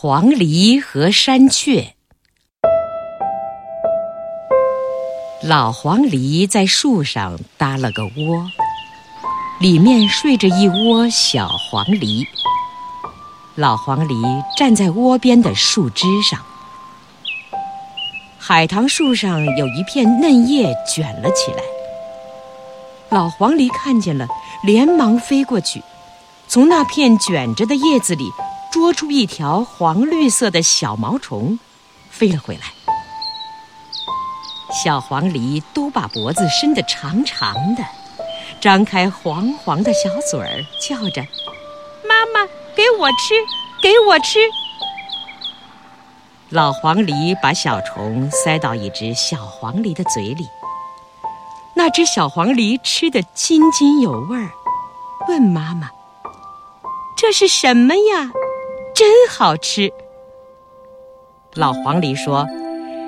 黄鹂和山雀。老黄鹂在树上搭了个窝，里面睡着一窝小黄鹂。老黄鹂站在窝边的树枝上，海棠树上有一片嫩叶卷了起来。老黄鹂看见了，连忙飞过去，从那片卷着的叶子里捉出一条黄绿色的小毛虫，飞了回来。小黄鹂都把脖子伸得长长的，张开黄黄的小嘴儿，叫着：“妈妈，给我吃，给我吃！”老黄鹂把小虫塞到一只小黄鹂的嘴里。那只小黄鹂吃得津津有味儿，问妈妈：“这是什么呀？真好吃。”老黄鹂说：“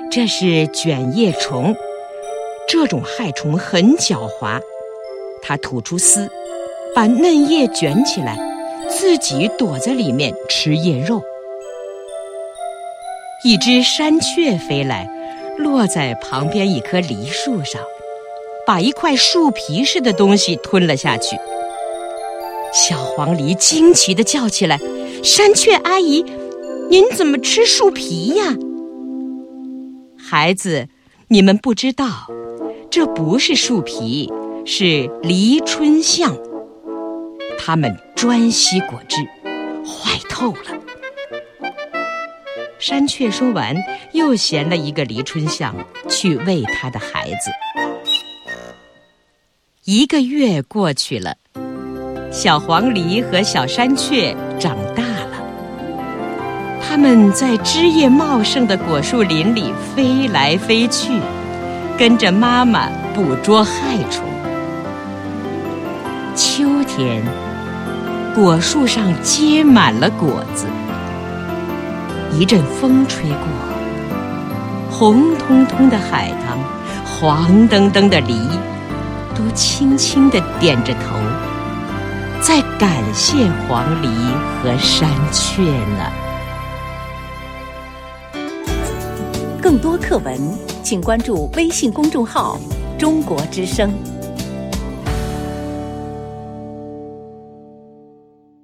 这是卷叶虫，这种害虫很狡猾。它吐出丝，把嫩叶卷起来，自己躲在里面吃叶肉。”一只山雀飞来，落在旁边一棵梨树上。把一块树皮似的东西吞了下去。小黄鹂惊奇地叫起来：“山雀阿姨，您怎么吃树皮呀？”孩子，你们不知道，这不是树皮，是梨春象。它们专吸果汁，坏透了。山雀说完，又衔了一个梨春象去喂它的孩子。一个月过去了，小黄鹂和小山雀长大了。它们在枝叶茂盛的果树林里飞来飞去，跟着妈妈捕捉害虫。秋天，果树上结满了果子。一阵风吹过，红彤彤的海棠，黄澄澄的梨。都轻轻地点着头，在感谢黄鹂和山雀呢。更多课文，请关注微信公众号“中国之声”。